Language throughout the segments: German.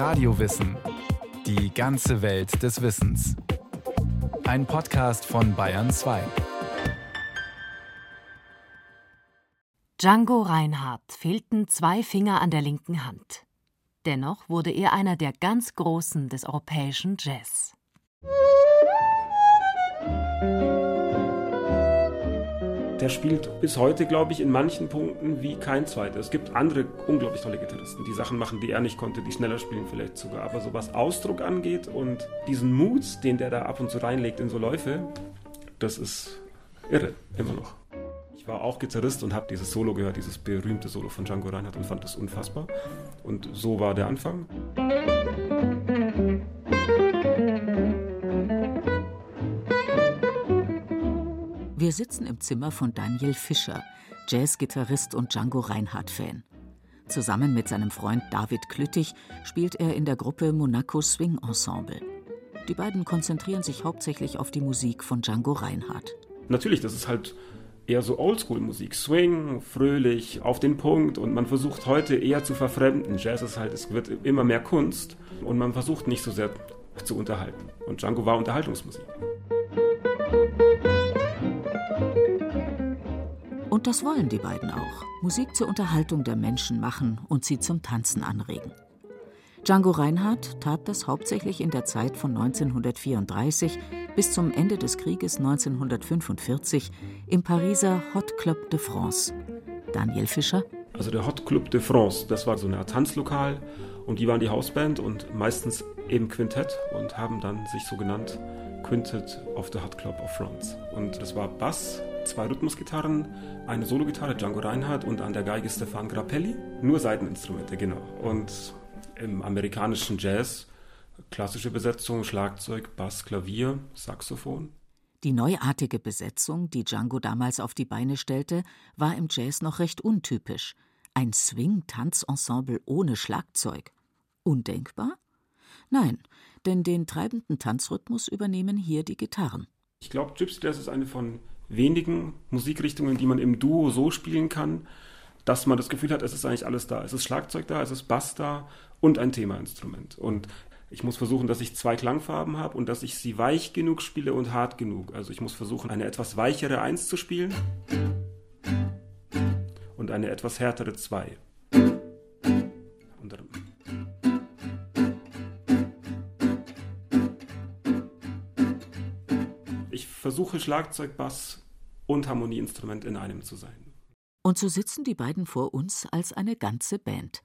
Radiowissen. Die ganze Welt des Wissens. Ein Podcast von Bayern 2. Django Reinhardt fehlten zwei Finger an der linken Hand. Dennoch wurde er einer der ganz Großen des europäischen Jazz. Der spielt bis heute, glaube ich, in manchen Punkten wie kein zweiter. Es gibt andere unglaublich tolle Gitarristen, die Sachen machen, die er nicht konnte, die schneller spielen vielleicht sogar. Aber so was Ausdruck angeht und diesen Mut, den der da ab und zu reinlegt in so Läufe, das ist irre, immer noch. Ich war auch Gitarrist und habe dieses Solo gehört, dieses berühmte Solo von Django Reinhardt und fand das unfassbar. Und so war der Anfang. Wir sitzen im Zimmer von Daniel Fischer, Jazzgitarrist und Django Reinhardt-Fan. Zusammen mit seinem Freund David Klüttich spielt er in der Gruppe Monaco Swing Ensemble. Die beiden konzentrieren sich hauptsächlich auf die Musik von Django Reinhardt. Natürlich, das ist halt eher so Oldschool-Musik. Swing, fröhlich, auf den Punkt und man versucht heute eher zu verfremden. Jazz ist halt, es wird immer mehr Kunst und man versucht nicht so sehr zu unterhalten. Und Django war Unterhaltungsmusik. Und das wollen die beiden auch. Musik zur Unterhaltung der Menschen machen und sie zum Tanzen anregen. Django Reinhardt tat das hauptsächlich in der Zeit von 1934 bis zum Ende des Krieges 1945 im Pariser Hot Club de France. Daniel Fischer. Also der Hot Club de France, das war so eine Art Tanzlokal und die waren die Hausband und meistens eben Quintett und haben dann sich so genannt Quintet of the Hot Club of France. Und das war Bass, zwei Rhythmusgitarren, eine Sologitarre, Django Reinhardt und an der Geige Stefan Grappelli. Nur Seiteninstrumente, genau. Und im amerikanischen Jazz klassische Besetzung, Schlagzeug, Bass, Klavier, Saxophon. Die neuartige Besetzung, die Django damals auf die Beine stellte, war im Jazz noch recht untypisch. Ein Swing-Tanzensemble ohne Schlagzeug. Undenkbar? Nein, denn den treibenden Tanzrhythmus übernehmen hier die Gitarren. Ich glaube, Gypsy Jazz ist eine von wenigen Musikrichtungen, die man im Duo so spielen kann, dass man das Gefühl hat, es ist eigentlich alles da. Es ist Schlagzeug da, es ist Bass da und ein Themainstrument. Und ich muss versuchen, dass ich zwei Klangfarben habe und dass ich sie weich genug spiele und hart genug. Also ich muss versuchen, eine etwas weichere Eins zu spielen und eine etwas härtere Zwei. Versuche Schlagzeug, Bass und Harmonieinstrument in einem zu sein. Und so sitzen die beiden vor uns als eine ganze Band.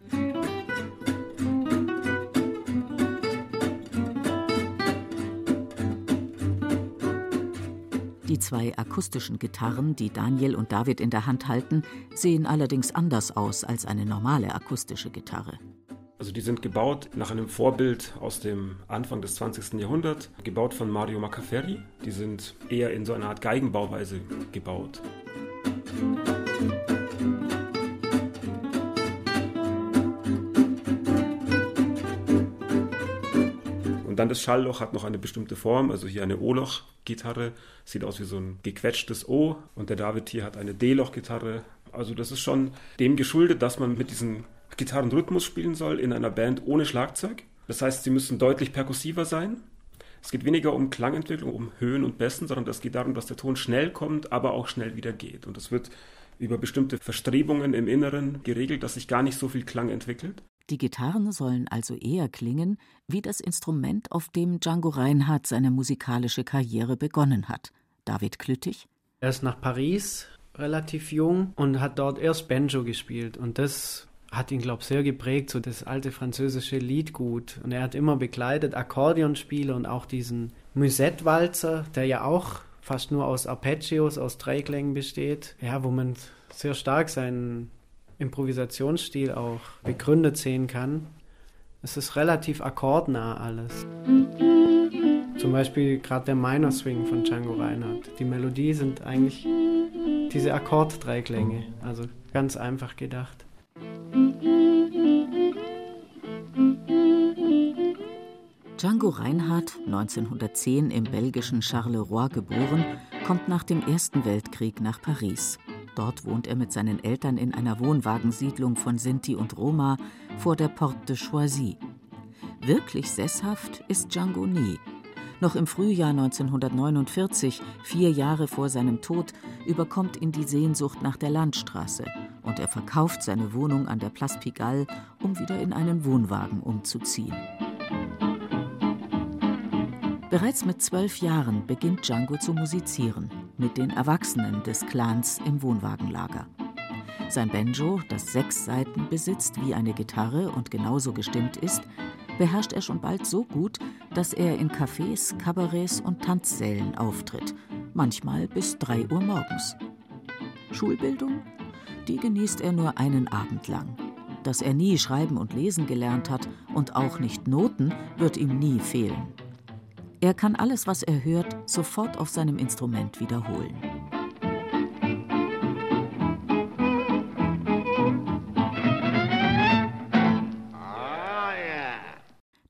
Die zwei akustischen Gitarren, die Daniel und David in der Hand halten, sehen allerdings anders aus als eine normale akustische Gitarre. Also die sind gebaut nach einem Vorbild aus dem Anfang des 20. Jahrhunderts, gebaut von Mario Macaferri. Die sind eher in so einer Art Geigenbauweise gebaut. Und dann das Schallloch hat noch eine bestimmte Form, also hier eine O-Loch-Gitarre, sieht aus wie so ein gequetschtes O. Und der David hier hat eine D-Loch-Gitarre. Also das ist schon dem geschuldet, dass man mit diesen Gitarrenrhythmus spielen soll in einer Band ohne Schlagzeug. Das heißt, sie müssen deutlich perkussiver sein. Es geht weniger um Klangentwicklung, um Höhen und Bässen, sondern es geht darum, dass der Ton schnell kommt, aber auch schnell wieder geht. Und das wird über bestimmte Verstrebungen im Inneren geregelt, dass sich gar nicht so viel Klang entwickelt. Die Gitarren sollen also eher klingen wie das Instrument, auf dem Django Reinhardt seine musikalische Karriere begonnen hat. David Klüttich. Er ist nach Paris relativ jung und hat dort erst Banjo gespielt. Und das hat ihn, glaube ich, sehr geprägt, so das alte französische Liedgut. Und er hat immer begleitet Akkordeonspiele und auch diesen Musette-Walzer, der ja auch fast nur aus Arpeggios, aus Dreiklängen besteht. Ja, wo man sehr stark seinen Improvisationsstil auch begründet sehen kann. Es ist relativ akkordnah alles. Zum Beispiel gerade der Minor Swing von Django Reinhardt. Die Melodie sind eigentlich diese Akkord-Dreiklänge, also ganz einfach gedacht. Django Reinhardt, 1910 im belgischen Charleroi geboren, kommt nach dem Ersten Weltkrieg nach Paris. Dort wohnt er mit seinen Eltern in einer Wohnwagensiedlung von Sinti und Roma vor der Porte de Choisy. Wirklich sesshaft ist Django nie. Noch im Frühjahr 1949, vier Jahre vor seinem Tod, überkommt ihn die Sehnsucht nach der Landstraße und er verkauft seine Wohnung an der Place Pigalle, um wieder in einen Wohnwagen umzuziehen. Bereits mit zwölf Jahren beginnt Django zu musizieren, mit den Erwachsenen des Clans im Wohnwagenlager. Sein Banjo, das sechs Saiten besitzt wie eine Gitarre und genauso gestimmt ist, beherrscht er schon bald so gut, dass er in Cafés, Kabarets und Tanzsälen auftritt, manchmal bis drei Uhr morgens. Schulbildung? Die genießt er nur einen Abend lang. Dass er nie schreiben und lesen gelernt hat und auch nicht Noten, wird ihm nie fehlen. Er kann alles, was er hört, sofort auf seinem Instrument wiederholen.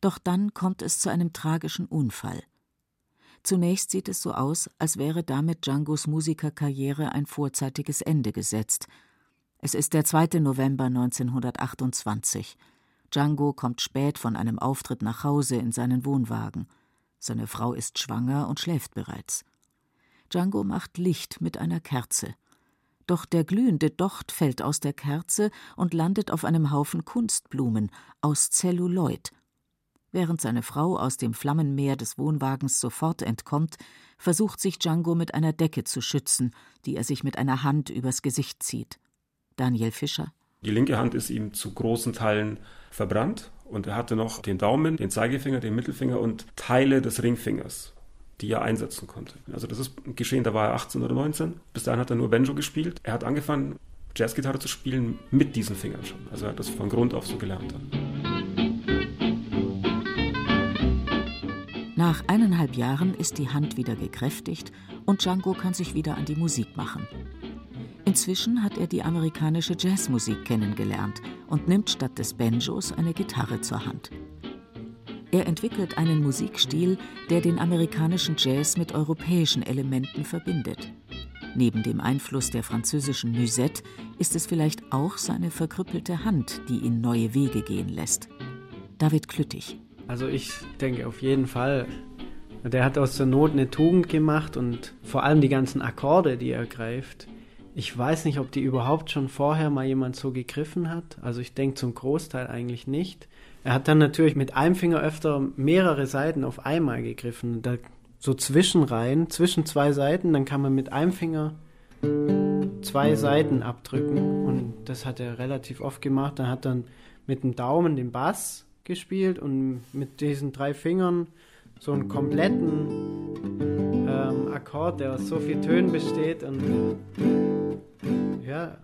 Doch dann kommt es zu einem tragischen Unfall. Zunächst sieht es so aus, als wäre damit Djangos Musikerkarriere ein vorzeitiges Ende gesetzt. Es ist der 2. November 1928. Django kommt spät von einem Auftritt nach Hause in seinen Wohnwagen. Seine Frau ist schwanger und schläft bereits. Django macht Licht mit einer Kerze. Doch der glühende Docht fällt aus der Kerze und landet auf einem Haufen Kunstblumen aus Zelluloid Während seine Frau aus dem Flammenmeer des Wohnwagens sofort entkommt, versucht sich Django mit einer Decke zu schützen, die er sich mit einer Hand übers Gesicht zieht. Daniel Fischer. Die linke Hand ist ihm zu großen Teilen verbrannt und er hatte noch den Daumen, den Zeigefinger, den Mittelfinger und Teile des Ringfingers, die er einsetzen konnte. Also das ist geschehen, da war er 18 oder 19. Bis dahin hat er nur Banjo gespielt. Er hat angefangen, Jazzgitarre zu spielen mit diesen Fingern schon. Also er hat das von Grund auf so gelernt. Nach eineinhalb Jahren ist die Hand wieder gekräftigt und Django kann sich wieder an die Musik machen. Inzwischen hat er die amerikanische Jazzmusik kennengelernt und nimmt statt des Banjos eine Gitarre zur Hand. Er entwickelt einen Musikstil, der den amerikanischen Jazz mit europäischen Elementen verbindet. Neben dem Einfluss der französischen Musette ist es vielleicht auch seine verkrüppelte Hand, die ihn neue Wege gehen lässt. David Klüttich. Also ich denke auf jeden Fall, der hat aus der Not eine Tugend gemacht und vor allem die ganzen Akkorde, die er greift. Ich weiß nicht, ob die überhaupt schon vorher mal jemand so gegriffen hat. Also ich denke zum Großteil eigentlich nicht. Er hat dann natürlich mit einem Finger öfter mehrere Seiten auf einmal gegriffen. Da so Zwischenreihen, zwischen zwei Seiten, dann kann man mit einem Finger zwei Seiten abdrücken und das hat er relativ oft gemacht. Dann hat dann mit dem Daumen den Bass gespielt und mit diesen drei Fingern so einen kompletten ähm, Akkord, der aus so vielen Tönen besteht und ja,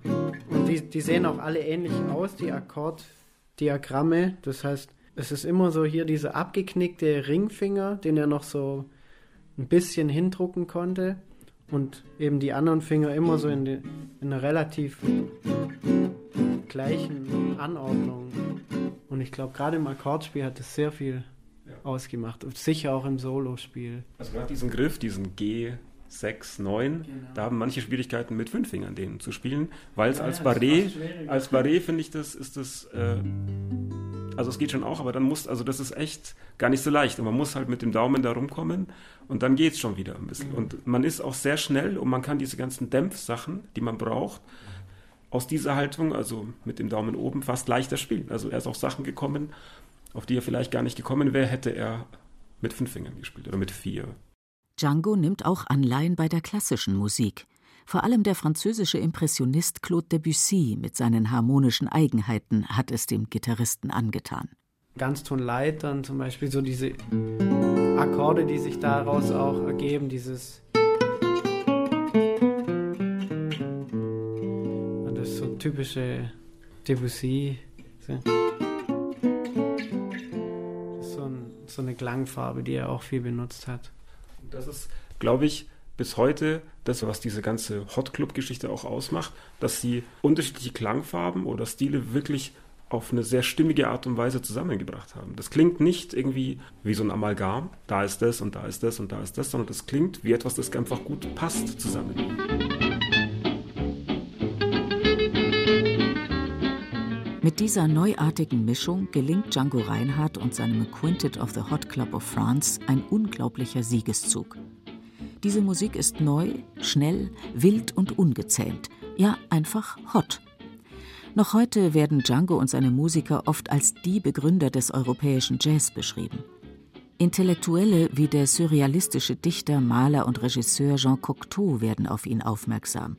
und die, die sehen auch alle ähnlich aus, die Akkorddiagramme. Das heißt, es ist immer so hier dieser abgeknickte Ringfinger, den er noch so ein bisschen hindrucken konnte und eben die anderen Finger immer so in, die, in einer relativ gleichen Anordnung. Und ich glaube, gerade im Akkordspiel hat es sehr viel ja. ausgemacht. Und sicher auch im Solospiel. Also gerade diesen Griff, diesen G, 6, 9, genau. da haben manche Schwierigkeiten mit fünf Fingern denen zu spielen, weil es ja, als Barré, als Barré finde ich das, ist das, äh, also es geht schon auch, aber dann muss, also das ist echt gar nicht so leicht und man muss halt mit dem Daumen da rumkommen und dann geht es schon wieder ein bisschen. Mhm. Und man ist auch sehr schnell und man kann diese ganzen Dämpfsachen, die man braucht, aus dieser Haltung, also mit dem Daumen oben, fast leichter spielen. Also er ist auf Sachen gekommen, auf die er vielleicht gar nicht gekommen wäre, hätte er mit fünf Fingern gespielt oder mit vier. Django nimmt auch Anleihen bei der klassischen Musik. Vor allem der französische Impressionist Claude Debussy mit seinen harmonischen Eigenheiten hat es dem Gitarristen angetan. Ganztonleitern zum Beispiel, so diese Akkorde, die sich daraus auch ergeben, dieses typische Debussy. Das ist so, ein, so eine Klangfarbe, die er auch viel benutzt hat. Das ist, glaube ich, bis heute das, was diese ganze Hot Club-Geschichte auch ausmacht, dass sie unterschiedliche Klangfarben oder Stile wirklich auf eine sehr stimmige Art und Weise zusammengebracht haben. Das klingt nicht irgendwie wie so ein Amalgam, da ist das und da ist das und da ist das, sondern das klingt wie etwas, das einfach gut passt zusammen. Mit dieser neuartigen Mischung gelingt Django Reinhardt und seinem Quintet of the Hot Club of France ein unglaublicher Siegeszug. Diese Musik ist neu, schnell, wild und ungezähmt, ja einfach hot. Noch heute werden Django und seine Musiker oft als die Begründer des europäischen Jazz beschrieben. Intellektuelle wie der surrealistische Dichter, Maler und Regisseur Jean Cocteau werden auf ihn aufmerksam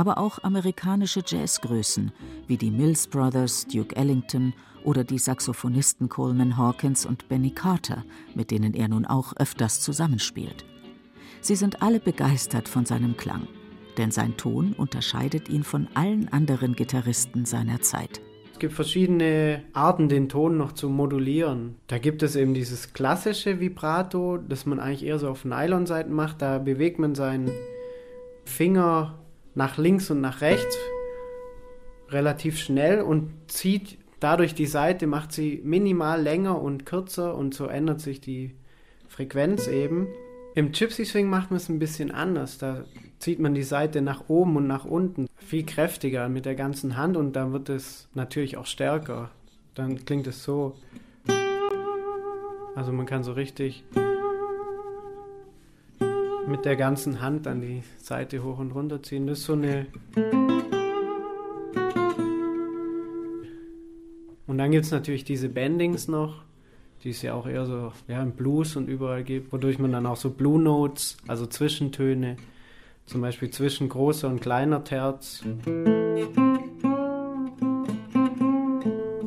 aber auch amerikanische Jazzgrößen wie die Mills Brothers, Duke Ellington oder die Saxophonisten Coleman Hawkins und Benny Carter, mit denen er nun auch öfters zusammenspielt. Sie sind alle begeistert von seinem Klang, denn sein Ton unterscheidet ihn von allen anderen Gitarristen seiner Zeit. Es gibt verschiedene Arten, den Ton noch zu modulieren. Da gibt es eben dieses klassische Vibrato, das man eigentlich eher so auf Nylonseiten macht. Da bewegt man seinen Finger nach links und nach rechts relativ schnell und zieht dadurch die Seite, macht sie minimal länger und kürzer und so ändert sich die Frequenz eben. Im Gypsy Swing macht man es ein bisschen anders. Da zieht man die Seite nach oben und nach unten viel kräftiger mit der ganzen Hand und dann wird es natürlich auch stärker. Dann klingt es so. Also man kann so richtig mit der ganzen Hand an die Seite hoch und runter ziehen. Das ist so eine. Und dann gibt es natürlich diese Bendings noch, die es ja auch eher so ja, im Blues und überall gibt, wodurch man dann auch so Blue Notes, also Zwischentöne, zum Beispiel zwischen großer und kleiner Terz,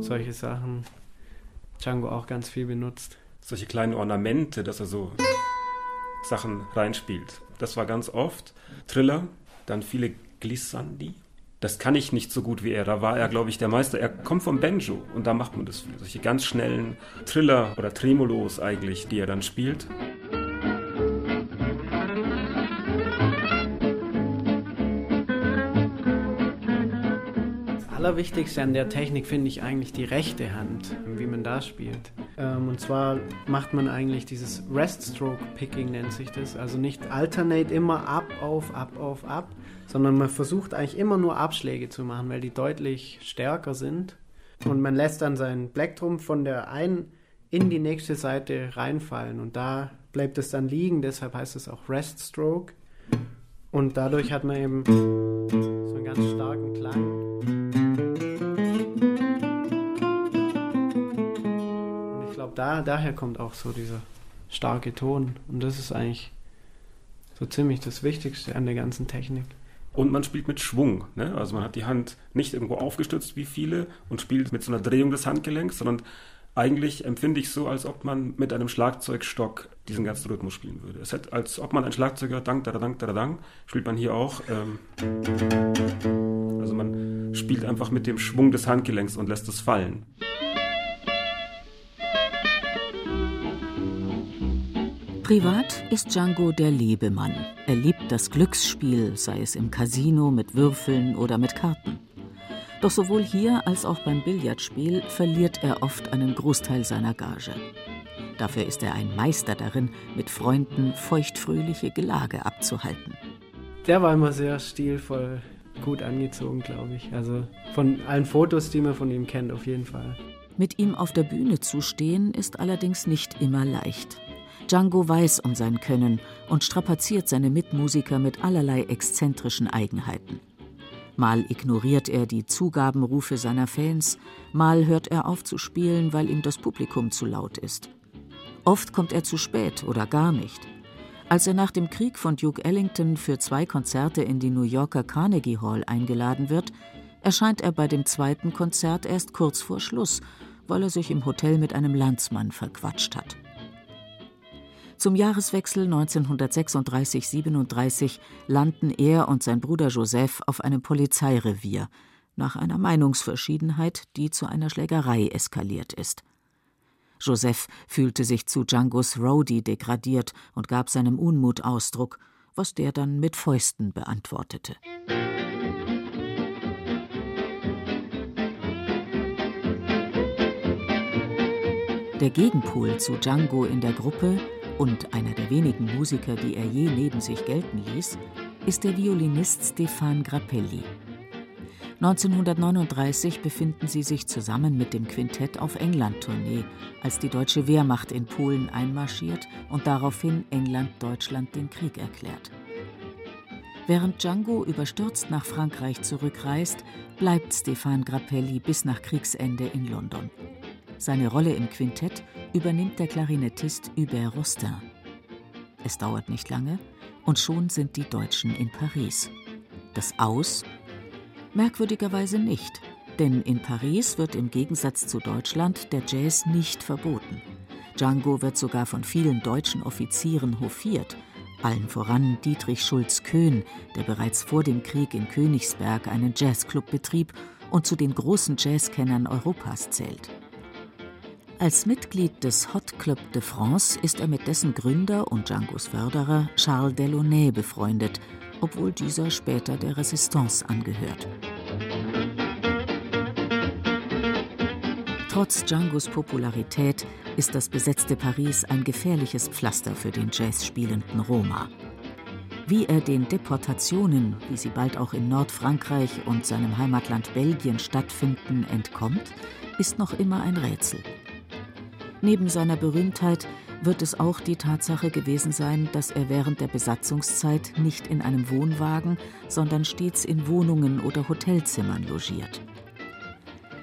solche Sachen Django auch ganz viel benutzt. Solche kleinen Ornamente, dass er so Sachen reinspielt. Das war ganz oft Triller, dann viele Glissandi. Das kann ich nicht so gut wie er. Da war er, glaube ich, der Meister. Er kommt vom Banjo und da macht man das. Solche ganz schnellen Triller oder Tremolos eigentlich, die er dann spielt. Allerwichtigste an der Technik finde ich eigentlich die rechte Hand, wie man da spielt. Ähm, und zwar macht man eigentlich dieses Rest-Stroke-Picking, nennt sich das. Also nicht alternate immer ab, auf, ab, auf, ab, sondern man versucht eigentlich immer nur Abschläge zu machen, weil die deutlich stärker sind. Und man lässt dann sein Plektrum von der einen in die nächste Seite reinfallen. Und da bleibt es dann liegen, deshalb heißt es auch Rest-Stroke. Und dadurch hat man eben so einen ganz starken Klang. Da, daher kommt auch so dieser starke Ton. Und das ist eigentlich so ziemlich das Wichtigste an der ganzen Technik. Und man spielt mit Schwung. Ne? Also man hat die Hand nicht irgendwo aufgestützt wie viele und spielt mit so einer Drehung des Handgelenks, sondern eigentlich empfinde ich so, als ob man mit einem Schlagzeugstock diesen ganzen Rhythmus spielen würde. Es hat, als ob man ein Schlagzeuger, dank, da, dank, da, dank, spielt man hier auch. Ähm, also man spielt einfach mit dem Schwung des Handgelenks und lässt es fallen. Privat ist Django der Lebemann. Er liebt das Glücksspiel, sei es im Casino mit Würfeln oder mit Karten. Doch sowohl hier als auch beim Billardspiel verliert er oft einen Großteil seiner Gage. Dafür ist er ein Meister darin, mit Freunden feuchtfröhliche Gelage abzuhalten. Der war immer sehr stilvoll, gut angezogen, glaube ich. Also von allen Fotos, die man von ihm kennt, auf jeden Fall. Mit ihm auf der Bühne zu stehen, ist allerdings nicht immer leicht. Django weiß um sein Können und strapaziert seine Mitmusiker mit allerlei exzentrischen Eigenheiten. Mal ignoriert er die Zugabenrufe seiner Fans, mal hört er auf zu spielen, weil ihm das Publikum zu laut ist. Oft kommt er zu spät oder gar nicht. Als er nach dem Krieg von Duke Ellington für zwei Konzerte in die New Yorker Carnegie Hall eingeladen wird, erscheint er bei dem zweiten Konzert erst kurz vor Schluss, weil er sich im Hotel mit einem Landsmann verquatscht hat. Zum Jahreswechsel 1936-37 landen er und sein Bruder Joseph auf einem Polizeirevier, nach einer Meinungsverschiedenheit, die zu einer Schlägerei eskaliert ist. Joseph fühlte sich zu Djangos Roadie degradiert und gab seinem Unmut Ausdruck, was der dann mit Fäusten beantwortete. Der Gegenpol zu Django in der Gruppe und einer der wenigen Musiker, die er je neben sich gelten ließ, ist der Violinist Stefan Grappelli. 1939 befinden sie sich zusammen mit dem Quintett auf England-Tournee, als die deutsche Wehrmacht in Polen einmarschiert und daraufhin England Deutschland den Krieg erklärt. Während Django überstürzt nach Frankreich zurückreist, bleibt Stefan Grappelli bis nach Kriegsende in London. Seine Rolle im Quintett übernimmt der Klarinettist Hubert Rostin. Es dauert nicht lange und schon sind die Deutschen in Paris. Das Aus Merkwürdigerweise nicht, denn in Paris wird im Gegensatz zu Deutschland der Jazz nicht verboten. Django wird sogar von vielen deutschen Offizieren hofiert, allen voran Dietrich Schulz-Köhn, der bereits vor dem Krieg in Königsberg einen Jazzclub betrieb und zu den großen Jazzkennern Europas zählt. Als Mitglied des Hot Club de France ist er mit dessen Gründer und Djangos Förderer Charles Delaunay befreundet, obwohl dieser später der Resistance angehört. Trotz Djangos Popularität ist das besetzte Paris ein gefährliches Pflaster für den Jazzspielenden Roma. Wie er den Deportationen, wie sie bald auch in Nordfrankreich und seinem Heimatland Belgien stattfinden, entkommt, ist noch immer ein Rätsel. Neben seiner Berühmtheit wird es auch die Tatsache gewesen sein, dass er während der Besatzungszeit nicht in einem Wohnwagen, sondern stets in Wohnungen oder Hotelzimmern logiert.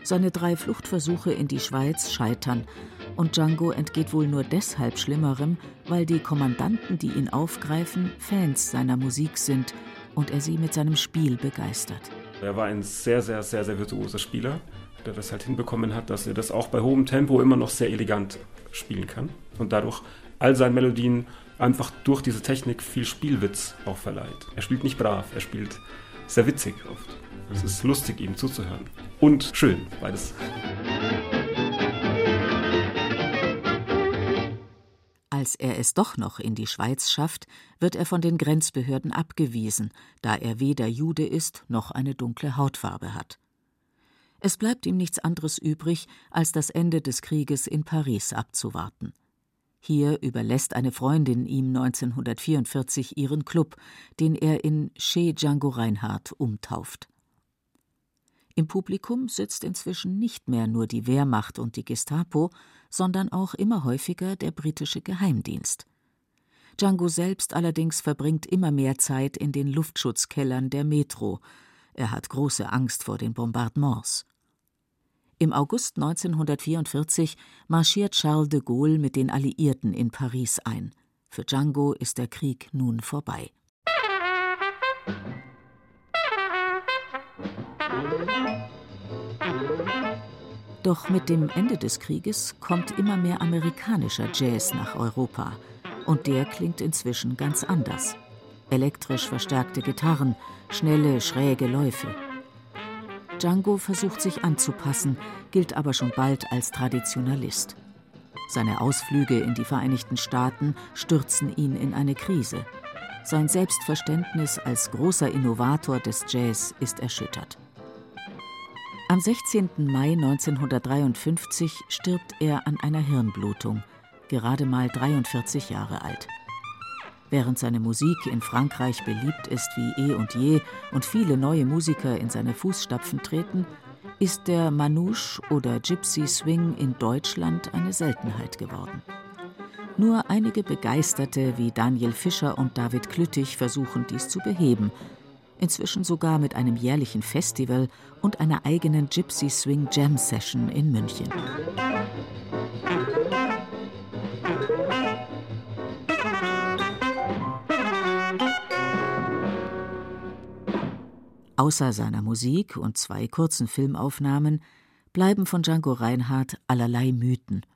Seine drei Fluchtversuche in die Schweiz scheitern und Django entgeht wohl nur deshalb Schlimmerem, weil die Kommandanten, die ihn aufgreifen, Fans seiner Musik sind und er sie mit seinem Spiel begeistert. Er war ein sehr, sehr, sehr, sehr virtuoser Spieler, der das halt hinbekommen hat, dass er das auch bei hohem Tempo immer noch sehr elegant spielen kann und dadurch all seinen Melodien einfach durch diese Technik viel Spielwitz auch verleiht. Er spielt nicht brav, er spielt sehr witzig oft. Es ist lustig, ihm zuzuhören. Und schön, beides. Als er es doch noch in die Schweiz schafft, wird er von den Grenzbehörden abgewiesen, da er weder Jude ist noch eine dunkle Hautfarbe hat. Es bleibt ihm nichts anderes übrig, als das Ende des Krieges in Paris abzuwarten. Hier überlässt eine Freundin ihm 1944 ihren Club, den er in Chez Django Reinhardt umtauft. Im Publikum sitzt inzwischen nicht mehr nur die Wehrmacht und die Gestapo, sondern auch immer häufiger der britische Geheimdienst. Django selbst allerdings verbringt immer mehr Zeit in den Luftschutzkellern der Metro. Er hat große Angst vor den Bombardements. Im August 1944 marschiert Charles de Gaulle mit den Alliierten in Paris ein. Für Django ist der Krieg nun vorbei. Doch mit dem Ende des Krieges kommt immer mehr amerikanischer Jazz nach Europa. Und der klingt inzwischen ganz anders. Elektrisch verstärkte Gitarren, schnelle, schräge Läufe. Django versucht sich anzupassen, gilt aber schon bald als Traditionalist. Seine Ausflüge in die Vereinigten Staaten stürzen ihn in eine Krise. Sein Selbstverständnis als großer Innovator des Jazz ist erschüttert. Am 16. Mai 1953 stirbt er an einer Hirnblutung, gerade mal 43 Jahre alt. Während seine Musik in Frankreich beliebt ist wie eh und je und viele neue Musiker in seine Fußstapfen treten, ist der Manouche oder Gypsy Swing in Deutschland eine Seltenheit geworden. Nur einige Begeisterte wie Daniel Fischer und David Klüttich versuchen dies zu beheben, inzwischen sogar mit einem jährlichen Festival und einer eigenen Gypsy Swing Jam Session in München. Außer seiner Musik und zwei kurzen Filmaufnahmen bleiben von Django Reinhardt allerlei Mythen,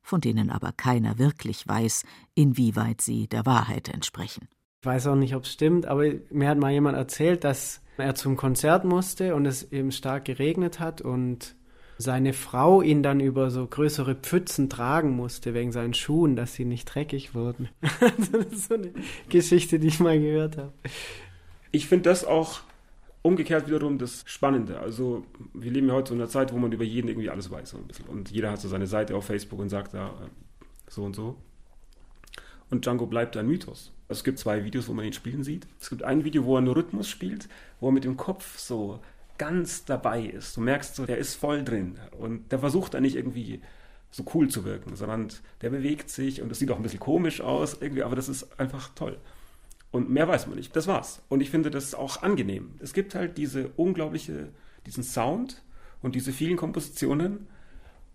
von denen aber keiner wirklich weiß, inwieweit sie der Wahrheit entsprechen. Ich weiß auch nicht, ob es stimmt, aber mir hat mal jemand erzählt, dass er zum Konzert musste und es eben stark geregnet hat und seine Frau ihn dann über so größere Pfützen tragen musste wegen seinen Schuhen, dass sie nicht dreckig wurden. das ist so eine Geschichte, die ich mal gehört habe. Ich finde das auch umgekehrt wiederum das Spannende. Also wir leben ja heute so in einer Zeit, wo man über jeden irgendwie alles weiß. So. Und jeder hat so seine Seite auf Facebook und sagt da so und so. Und Django bleibt ein Mythos. Also es gibt zwei Videos, wo man ihn spielen sieht. Es gibt ein Video, wo er nur Rhythmus spielt, wo er mit dem Kopf so ganz dabei ist. Du merkst so, der ist voll drin und der versucht da nicht irgendwie so cool zu wirken, sondern der bewegt sich und es sieht auch ein bisschen komisch aus irgendwie, aber das ist einfach toll. Und mehr weiß man nicht. Das war's. Und ich finde das auch angenehm. Es gibt halt diese unglaubliche, diesen Sound und diese vielen Kompositionen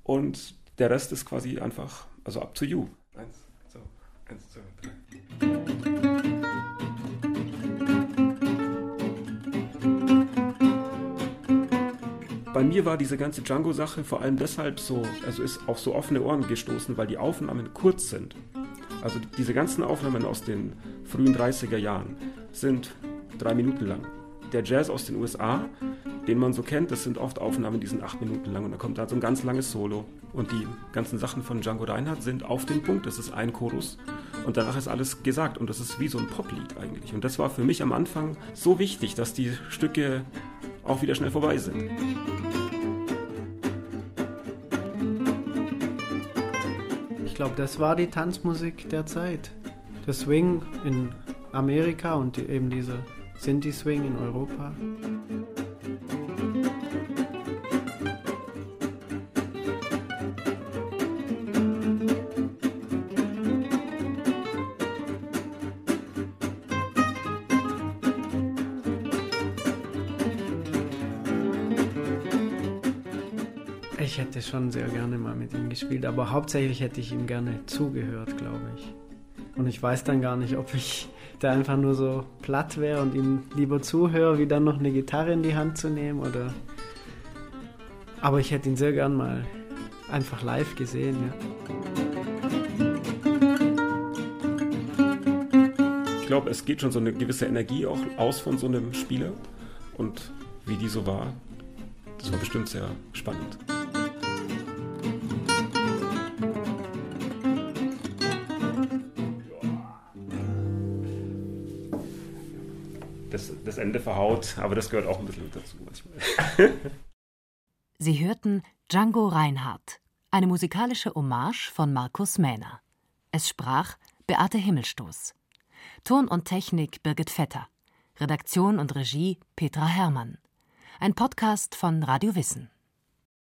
und der Rest ist quasi einfach, also up to you. Eins, so, eins, zwei, drei. bei mir war diese ganze Django-Sache vor allem deshalb so, also ist auf so offene Ohren gestoßen, weil die Aufnahmen kurz sind. Also diese ganzen Aufnahmen aus den frühen 30er Jahren sind drei Minuten lang. Der Jazz aus den USA, den man so kennt, das sind oft Aufnahmen, die sind acht Minuten lang und da kommt da so ein ganz langes Solo. Und die ganzen Sachen von Django Reinhardt sind auf den Punkt, das ist ein Chorus und danach ist alles gesagt und das ist wie so ein Poplied eigentlich. Und das war für mich am Anfang so wichtig, dass die Stücke auch wieder schnell vorbei sind. Glaube, das war die Tanzmusik der Zeit. Der Swing in Amerika und eben dieser Sinti-Swing in Europa. Hätte schon sehr gerne mal mit ihm gespielt, aber hauptsächlich hätte ich ihm gerne zugehört, glaube ich. Und ich weiß dann gar nicht, ob ich da einfach nur so platt wäre und ihm lieber zuhöre, wie dann noch eine Gitarre in die Hand zu nehmen oder. Aber ich hätte ihn sehr gern mal einfach live gesehen, ja. Ich glaube, es geht schon so eine gewisse Energie auch aus von so einem Spieler und wie die so war, das war bestimmt sehr spannend. Das Ende verhaut, aber das gehört auch ein bisschen dazu manchmal. Sie hörten Django Reinhardt, eine musikalische Hommage von Markus Mähner. Es sprach Beate Himmelstoß. Ton und Technik Birgit Vetter. Redaktion und Regie Petra Herrmann. Ein Podcast von Radio Wissen.